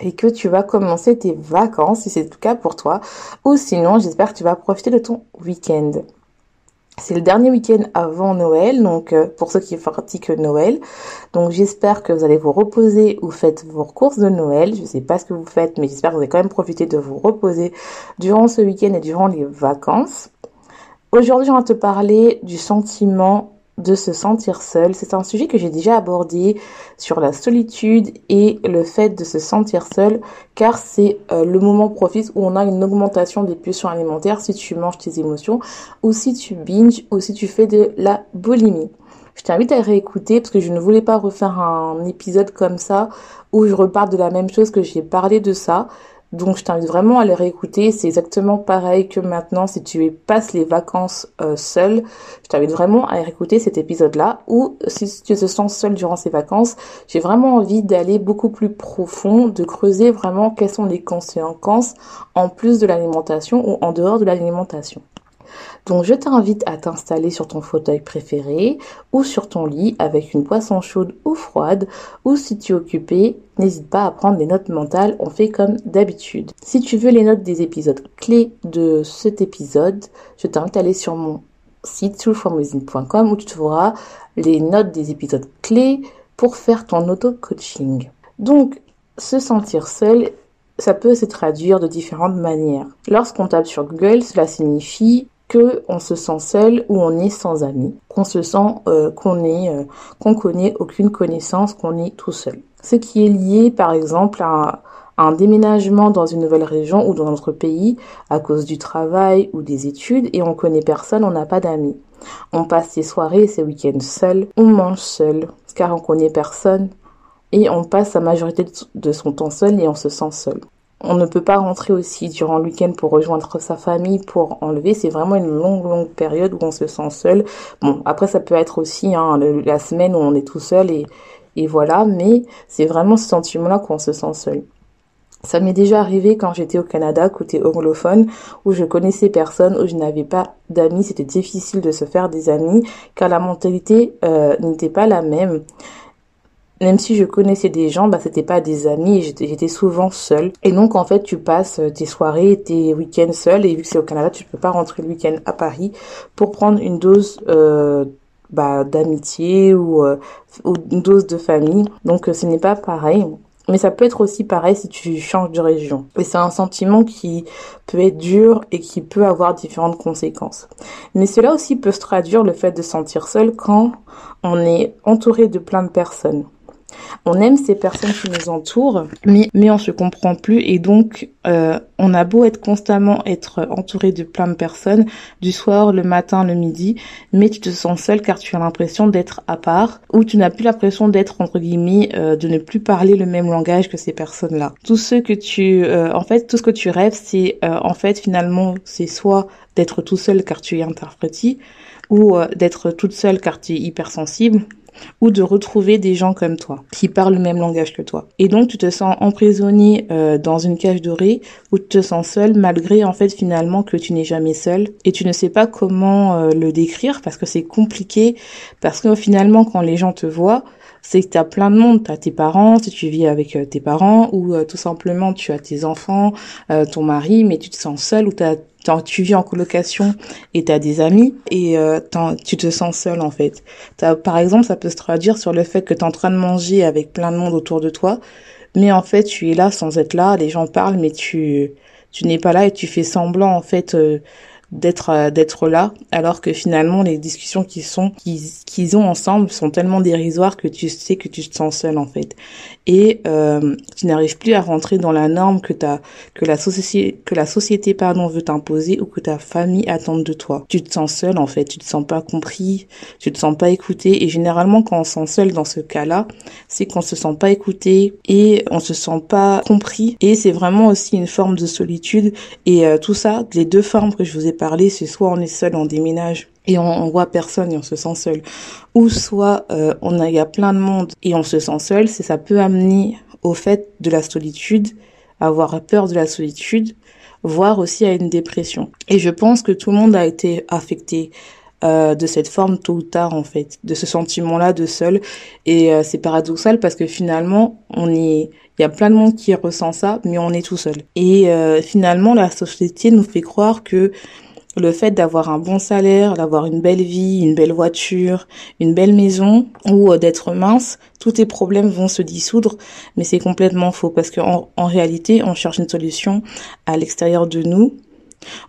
et que tu vas commencer tes vacances, si c'est le cas pour toi, ou sinon j'espère que tu vas profiter de ton week-end. C'est le dernier week-end avant Noël, donc euh, pour ceux qui pratiquent Noël. Donc j'espère que vous allez vous reposer ou faites vos courses de Noël. Je ne sais pas ce que vous faites, mais j'espère que vous allez quand même profiter de vous reposer durant ce week-end et durant les vacances. Aujourd'hui, on va te parler du sentiment de se sentir seul. C'est un sujet que j'ai déjà abordé sur la solitude et le fait de se sentir seul car c'est euh, le moment propice où on a une augmentation des pulsions alimentaires si tu manges tes émotions ou si tu binges ou si tu fais de la boulimie. Je t'invite à réécouter parce que je ne voulais pas refaire un épisode comme ça où je repars de la même chose que j'ai parlé de ça. Donc je t'invite vraiment à les réécouter. C'est exactement pareil que maintenant si tu passes les vacances euh, seul. Je t'invite vraiment à réécouter cet épisode-là. Ou si tu te sens seul durant ces vacances, j'ai vraiment envie d'aller beaucoup plus profond, de creuser vraiment quelles sont les conséquences en plus de l'alimentation ou en dehors de l'alimentation. Donc je t'invite à t'installer sur ton fauteuil préféré ou sur ton lit avec une poisson chaude ou froide ou si tu es occupé, n'hésite pas à prendre des notes mentales, on fait comme d'habitude. Si tu veux les notes des épisodes clés de cet épisode, je t'invite à aller sur mon site trueformusing.com où tu trouveras les notes des épisodes clés pour faire ton auto-coaching. Donc, se sentir seul, ça peut se traduire de différentes manières. Lorsqu'on tape sur Google, cela signifie on se sent seul ou on est sans amis, qu'on se sent euh, euh, qu'on connaît aucune connaissance, qu'on est tout seul. Ce qui est lié par exemple à, un déménagement dans une nouvelle région ou dans notre pays à cause du travail ou des études et on connaît personne, on n'a pas d'amis. On passe ses soirées et ses week-ends seuls, on mange seul car on connaît personne et on passe la majorité de son temps seul et on se sent seul. On ne peut pas rentrer aussi durant le week-end pour rejoindre sa famille, pour enlever. C'est vraiment une longue, longue période où on se sent seul. Bon, après, ça peut être aussi hein, la semaine où on est tout seul et, et voilà. Mais c'est vraiment ce sentiment-là qu'on se sent seul. Ça m'est déjà arrivé quand j'étais au Canada, côté anglophone, où je connaissais personne, où je n'avais pas d'amis. C'était difficile de se faire des amis, car la mentalité euh, n'était pas la même même si je connaissais des gens, bah c'était pas des amis, j'étais souvent seule. Et donc en fait, tu passes euh, tes soirées, tes week-ends seul. Et vu que c'est au Canada, tu peux pas rentrer le week-end à Paris pour prendre une dose euh, bah, d'amitié ou, euh, ou, une dose de famille. Donc ce n'est pas pareil. Mais ça peut être aussi pareil si tu changes de région. Et c'est un sentiment qui peut être dur et qui peut avoir différentes conséquences. Mais cela aussi peut se traduire le fait de sentir seul quand on est entouré de plein de personnes. On aime ces personnes qui nous entourent, mais, mais on se comprend plus et donc euh, on a beau être constamment être entouré de plein de personnes, du soir, le matin, le midi, mais tu te sens seul car tu as l'impression d'être à part ou tu n'as plus l'impression d'être entre guillemets euh, de ne plus parler le même langage que ces personnes-là. Tout ce que tu, euh, en fait, tout ce que tu rêves, c'est en fait finalement c'est soit d'être tout seul car tu es interprété ou d'être toute seule car tu es hypersensible ou de retrouver des gens comme toi qui parlent le même langage que toi. Et donc tu te sens emprisonné euh, dans une cage dorée où tu te sens seul malgré en fait finalement que tu n'es jamais seul. Et tu ne sais pas comment euh, le décrire parce que c'est compliqué. Parce que finalement quand les gens te voient c'est que tu plein de monde, tu tes parents, si tu vis avec euh, tes parents ou tout simplement tu as tes enfants, ton mari mais tu te sens seul ou tu tu vis en colocation et tu as des amis et euh, tu te sens seul en fait. par exemple, ça peut se traduire sur le fait que tu es en train de manger avec plein de monde autour de toi, mais en fait tu es là sans être là, les gens parlent mais tu tu n'es pas là et tu fais semblant en fait euh, d'être euh, d'être là alors que finalement les discussions qui sont qu'ils ont ensemble sont tellement dérisoires que tu sais que tu te sens seul en fait. Et euh, tu n'arrives plus à rentrer dans la norme que ta que la société que la société pardon veut t'imposer ou que ta famille attend de toi. Tu te sens seul en fait. Tu te sens pas compris. Tu te sens pas écouté. Et généralement quand on se sent seul dans ce cas-là c'est qu'on se sent pas écouté et on se sent pas compris. Et c'est vraiment aussi une forme de solitude. Et euh, tout ça les deux formes que je vous ai parlé c'est soit on est seul on déménage et on, voit personne et on se sent seul, ou soit euh, on a y a plein de monde et on se sent seul, c'est ça peut amener au fait de la solitude, avoir peur de la solitude, voire aussi à une dépression. Et je pense que tout le monde a été affecté euh, de cette forme tôt ou tard en fait, de ce sentiment-là de seul. Et euh, c'est paradoxal parce que finalement on est il y a plein de monde qui ressent ça, mais on est tout seul. Et finalement, la société nous fait croire que le fait d'avoir un bon salaire, d'avoir une belle vie, une belle voiture, une belle maison ou euh, d'être mince, tous tes problèmes vont se dissoudre, mais c'est complètement faux parce qu'en en, réalité, on cherche une solution à l'extérieur de nous.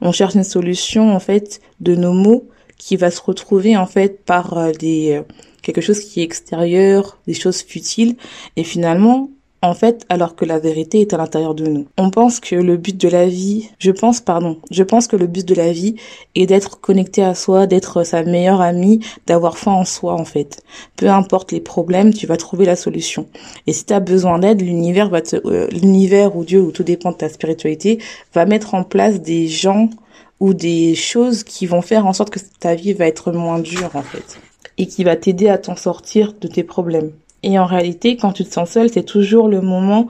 On cherche une solution en fait de nos mots qui va se retrouver en fait par euh, des euh, quelque chose qui est extérieur, des choses futiles et finalement en fait, alors que la vérité est à l'intérieur de nous. On pense que le but de la vie, je pense, pardon, je pense que le but de la vie est d'être connecté à soi, d'être sa meilleure amie, d'avoir foi en soi, en fait. Peu importe les problèmes, tu vas trouver la solution. Et si tu as besoin d'aide, l'univers va te, euh, l'univers ou Dieu, ou tout dépend de ta spiritualité, va mettre en place des gens ou des choses qui vont faire en sorte que ta vie va être moins dure, en fait. Et qui va t'aider à t'en sortir de tes problèmes. Et en réalité, quand tu te sens seul, c'est toujours le moment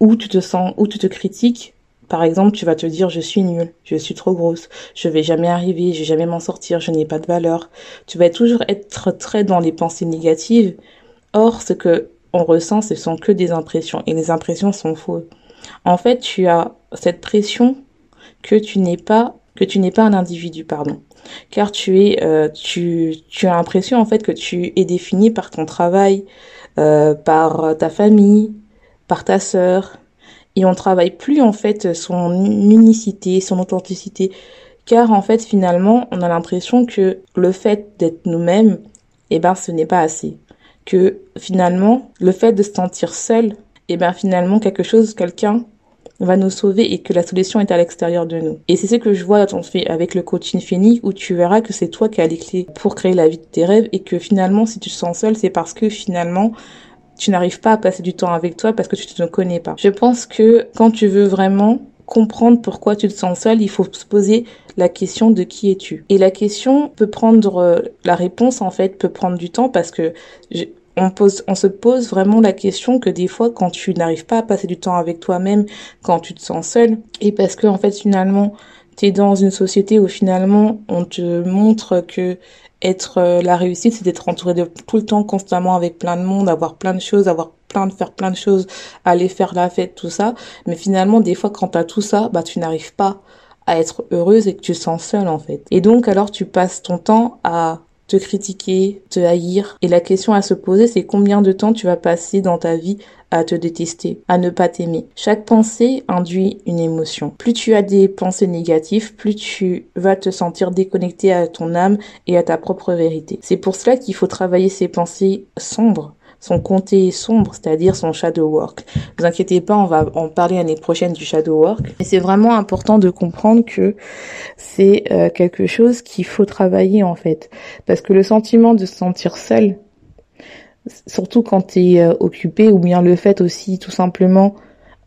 où tu te sens, où tu te critiques. Par exemple, tu vas te dire je suis nulle, je suis trop grosse, je vais jamais arriver, je vais jamais m'en sortir, je n'ai pas de valeur. Tu vas toujours être très dans les pensées négatives. Or, ce que on ressent, ce sont que des impressions et les impressions sont fausses. En fait, tu as cette pression que tu n'es pas que tu n'es pas un individu, pardon car tu es, euh, tu, tu as l'impression en fait que tu es défini par ton travail, euh, par ta famille, par ta sœur, et on travaille plus en fait son unicité, son authenticité, car en fait finalement on a l'impression que le fait d'être nous-mêmes, eh ben ce n'est pas assez, que finalement le fait de se sentir seul, eh ben finalement quelque chose, quelqu'un va nous sauver et que la solution est à l'extérieur de nous. Et c'est ce que je vois avec le coaching fini où tu verras que c'est toi qui as les clés pour créer la vie de tes rêves et que finalement si tu te sens seul c'est parce que finalement tu n'arrives pas à passer du temps avec toi parce que tu ne te connais pas. Je pense que quand tu veux vraiment comprendre pourquoi tu te sens seul, il faut se poser la question de qui es-tu. Et la question peut prendre, euh, la réponse en fait peut prendre du temps parce que on, se pose vraiment la question que des fois, quand tu n'arrives pas à passer du temps avec toi-même, quand tu te sens seul, et parce que en fait finalement, tu es dans une société où finalement on te montre que être euh, la réussite, c'est d'être entouré de tout le temps constamment avec plein de monde, avoir plein de choses, avoir plein de faire plein de choses, aller faire la fête, tout ça. Mais finalement, des fois, quand tu as tout ça, bah tu n'arrives pas à être heureuse et que tu sens seule en fait. Et donc alors tu passes ton temps à te critiquer, te haïr. Et la question à se poser, c'est combien de temps tu vas passer dans ta vie à te détester, à ne pas t'aimer. Chaque pensée induit une émotion. Plus tu as des pensées négatives, plus tu vas te sentir déconnecté à ton âme et à ta propre vérité. C'est pour cela qu'il faut travailler ces pensées sombres son comté sombre, c'est-à-dire son shadow work. Ne vous inquiétez pas, on va en parler l'année prochaine du shadow work. Et c'est vraiment important de comprendre que c'est euh, quelque chose qu'il faut travailler en fait. Parce que le sentiment de se sentir seul, surtout quand tu es euh, occupé, ou bien le fait aussi tout simplement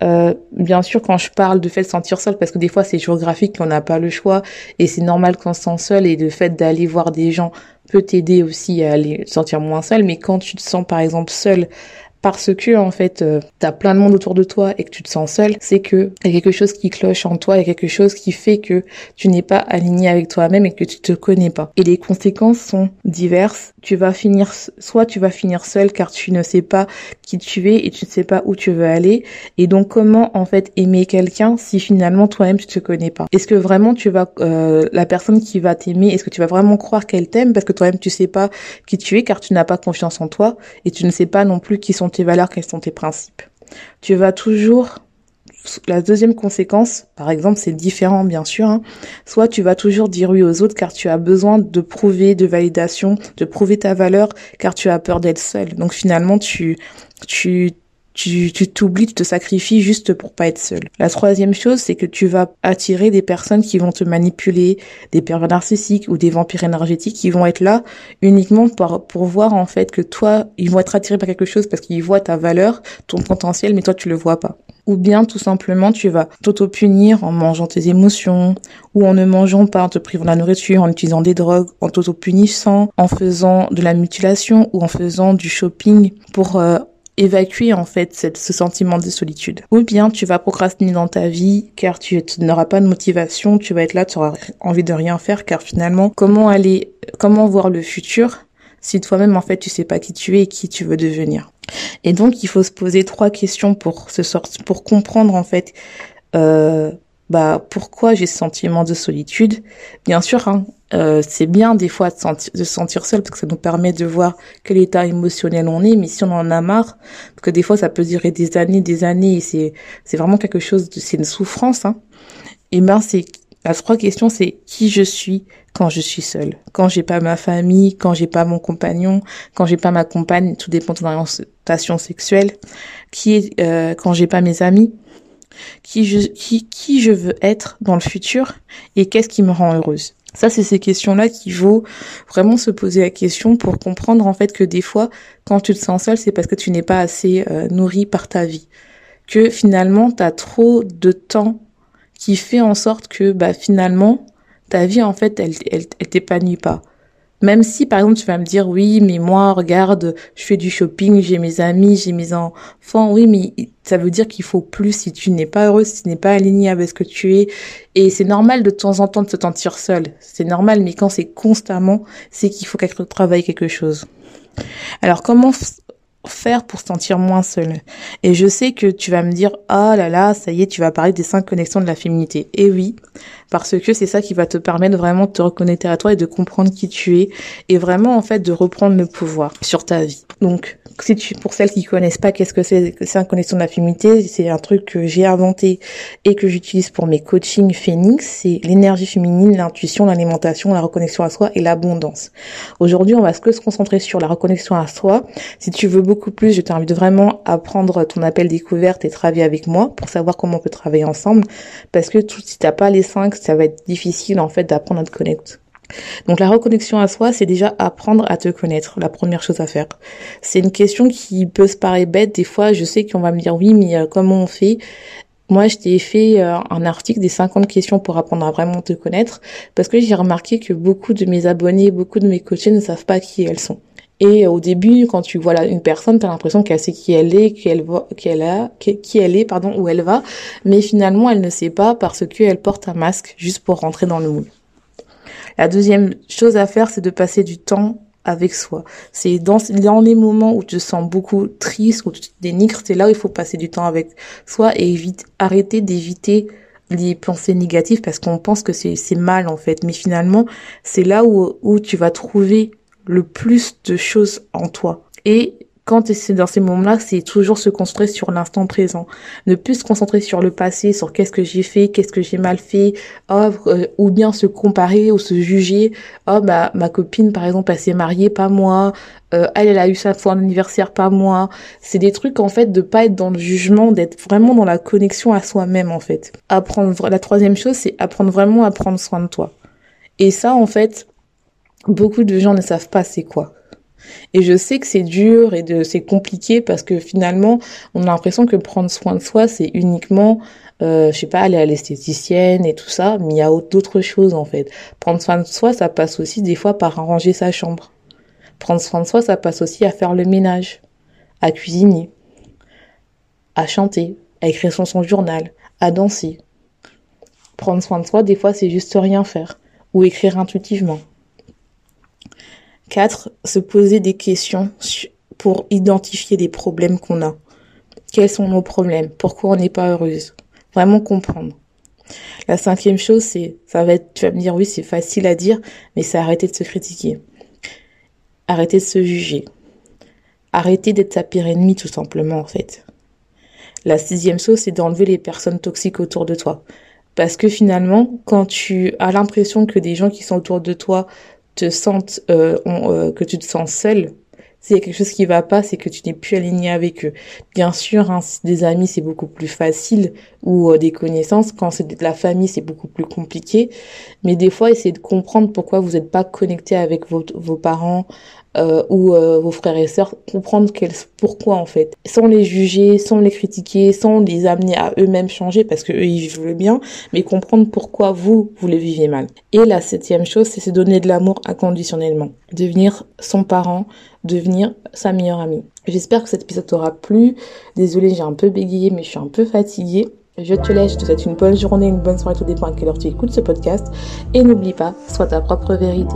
euh, bien sûr, quand je parle de fait de sentir seul, parce que des fois c'est géographique, qu'on n'a pas le choix, et c'est normal qu'on se sent seul, et le fait d'aller voir des gens peut t'aider aussi à aller sentir moins seul, mais quand tu te sens par exemple seul parce que en fait euh, t'as plein de monde autour de toi et que tu te sens seul, c'est que y a quelque chose qui cloche en toi, il y a quelque chose qui fait que tu n'es pas aligné avec toi-même et que tu te connais pas. Et les conséquences sont diverses. Tu vas finir soit tu vas finir seul car tu ne sais pas qui tu es et tu ne sais pas où tu veux aller et donc comment en fait aimer quelqu'un si finalement toi-même tu te connais pas? Est-ce que vraiment tu vas euh, la personne qui va t'aimer, est-ce que tu vas vraiment croire qu'elle t'aime parce que toi-même tu sais pas qui tu es car tu n'as pas confiance en toi et tu ne sais pas non plus qui sont tes valeurs, quels sont tes principes. Tu vas toujours la deuxième conséquence, par exemple, c'est différent bien sûr. Hein. Soit tu vas toujours dire oui aux autres car tu as besoin de prouver, de validation, de prouver ta valeur car tu as peur d'être seul. Donc finalement, tu tu tu t'oublies, tu te sacrifies juste pour pas être seul. La troisième chose, c'est que tu vas attirer des personnes qui vont te manipuler, des pervers narcissiques ou des vampires énergétiques qui vont être là uniquement pour, pour voir en fait que toi, ils vont être attirés par quelque chose parce qu'ils voient ta valeur, ton potentiel, mais toi tu le vois pas. Ou bien tout simplement tu vas t'auto-punir en mangeant tes émotions, ou en ne mangeant pas, en te privant de la nourriture, en utilisant des drogues, en t'auto-punissant, en faisant de la mutilation ou en faisant du shopping pour euh, évacuer en fait ce sentiment de solitude. Ou bien tu vas procrastiner dans ta vie car tu, n'auras pas de motivation, tu vas être là, tu auras envie de rien faire car finalement comment aller, comment voir le futur si toi-même en fait tu sais pas qui tu es et qui tu veux devenir? Et donc il faut se poser trois questions pour se sortir, pour comprendre en fait euh, bah pourquoi j'ai ce sentiment de solitude? Bien sûr, hein, euh, c'est bien des fois de, sentir, de se sentir seul parce que ça nous permet de voir quel état émotionnel on est. Mais si on en a marre, parce que des fois ça peut durer des années, des années, et c'est c'est vraiment quelque chose, c'est une souffrance. Hein. Et ben c'est la trois question, c'est qui je suis quand je suis seule, quand j'ai pas ma famille, quand j'ai pas mon compagnon, quand j'ai pas ma compagne, tout dépend de ton orientation sexuelle, qui est euh, quand j'ai pas mes amis, qui je qui qui je veux être dans le futur et qu'est-ce qui me rend heureuse? Ça, c'est ces questions-là qu'il faut vraiment se poser la question pour comprendre en fait que des fois, quand tu te sens seul, c'est parce que tu n'es pas assez euh, nourri par ta vie. Que finalement, tu as trop de temps qui fait en sorte que bah, finalement, ta vie, en fait, elle, elle, elle t'épanouit pas. Même si, par exemple, tu vas me dire, oui, mais moi, regarde, je fais du shopping, j'ai mes amis, j'ai mes enfants. Oui, mais ça veut dire qu'il faut plus si tu n'es pas heureux, si tu n'es pas aligné avec ce que tu es. Et c'est normal de temps en temps de se sentir seul. C'est normal, mais quand c'est constamment, c'est qu'il faut travailler quelque chose. Alors, comment faire pour se sentir moins seul? Et je sais que tu vas me dire, ah là là, ça y est, tu vas parler des cinq connexions de la féminité. Et oui, parce que c'est ça qui va te permettre vraiment de te reconnecter à toi et de comprendre qui tu es et vraiment en fait de reprendre le pouvoir sur ta vie. Donc si tu, pour celles qui connaissent pas qu'est-ce que c'est c'est une connexion féminité, c'est un truc que j'ai inventé et que j'utilise pour mes coachings Phoenix, c'est l'énergie féminine, l'intuition, l'alimentation, la reconnexion à soi et l'abondance. Aujourd'hui, on va se concentrer sur la reconnexion à soi. Si tu veux beaucoup plus, je t'invite vraiment à prendre ton appel découverte et travailler avec moi pour savoir comment on peut travailler ensemble parce que tout, si t'as pas les cinq, ça va être difficile en fait d'apprendre à te connecter. Donc la reconnexion à soi, c'est déjà apprendre à te connaître, la première chose à faire. C'est une question qui peut se paraître bête, des fois je sais qu'on va me dire oui mais euh, comment on fait? Moi, je t'ai fait euh, un article des 50 questions pour apprendre à vraiment te connaître parce que j'ai remarqué que beaucoup de mes abonnés, beaucoup de mes coachés ne savent pas qui elles sont. Et au début, quand tu vois une personne, tu as l'impression qu'elle sait qui elle est, qu'elle va, qu'elle a, qui elle est, pardon, où elle va, mais finalement, elle ne sait pas parce qu'elle porte un masque juste pour rentrer dans le moule. La deuxième chose à faire, c'est de passer du temps avec soi. C'est dans, dans les moments où tu te sens beaucoup triste, où tu te dénigres, c'est là où il faut passer du temps avec soi et évite, arrêter d'éviter les pensées négatives parce qu'on pense que c'est, c'est mal en fait. Mais finalement, c'est là où, où tu vas trouver le plus de choses en toi. Et quand c'est dans ces moments-là, c'est toujours se concentrer sur l'instant présent. Ne plus se concentrer sur le passé, sur qu'est-ce que j'ai fait, qu'est-ce que j'ai mal fait, oh, euh, ou bien se comparer ou se juger. Oh, bah, ma copine, par exemple, elle s'est mariée, pas moi. Euh, elle, elle a eu sa fois anniversaire, pas moi. C'est des trucs, en fait, de pas être dans le jugement, d'être vraiment dans la connexion à soi-même, en fait. Apprendre, la troisième chose, c'est apprendre vraiment à prendre soin de toi. Et ça, en fait, beaucoup de gens ne savent pas c'est quoi. Et je sais que c'est dur et de c'est compliqué parce que finalement, on a l'impression que prendre soin de soi, c'est uniquement euh, je sais pas, aller à l'esthéticienne et tout ça, mais il y a d'autres choses en fait. Prendre soin de soi, ça passe aussi des fois par arranger sa chambre. Prendre soin de soi, ça passe aussi à faire le ménage, à cuisiner, à chanter, à écrire son, son journal, à danser. Prendre soin de soi, des fois, c'est juste rien faire ou écrire intuitivement. 4. Se poser des questions pour identifier les problèmes qu'on a. Quels sont nos problèmes? Pourquoi on n'est pas heureuse? Vraiment comprendre. La cinquième chose, c'est, ça va être, tu vas me dire, oui, c'est facile à dire, mais c'est arrêter de se critiquer. Arrêter de se juger. Arrêter d'être sa pire ennemie, tout simplement, en fait. La sixième chose, c'est d'enlever les personnes toxiques autour de toi. Parce que finalement, quand tu as l'impression que des gens qui sont autour de toi te sentent, euh, euh, que tu te sens seul, s'il y a quelque chose qui va pas, c'est que tu n'es plus aligné avec eux. Bien sûr, hein, des amis, c'est beaucoup plus facile, ou euh, des connaissances. Quand c'est de la famille, c'est beaucoup plus compliqué. Mais des fois, essayez de comprendre pourquoi vous n'êtes pas connecté avec vos, vos parents, euh, ou euh, vos frères et sœurs comprendre quel, pourquoi en fait. Sans les juger sans les critiquer sans les amener à eux-mêmes changer parce que eux ils vivent le bien mais comprendre pourquoi vous vous le vivez mal. Et la septième chose c'est se donner de l'amour inconditionnellement. Devenir son parent devenir sa meilleure amie. J'espère que cet épisode t'aura plu. Désolée j'ai un peu bégayé mais je suis un peu fatiguée. Je te laisse, je te souhaite une bonne journée, une bonne soirée, tout dépend à quelle heure tu écoutes ce podcast. Et n'oublie pas, sois ta propre vérité.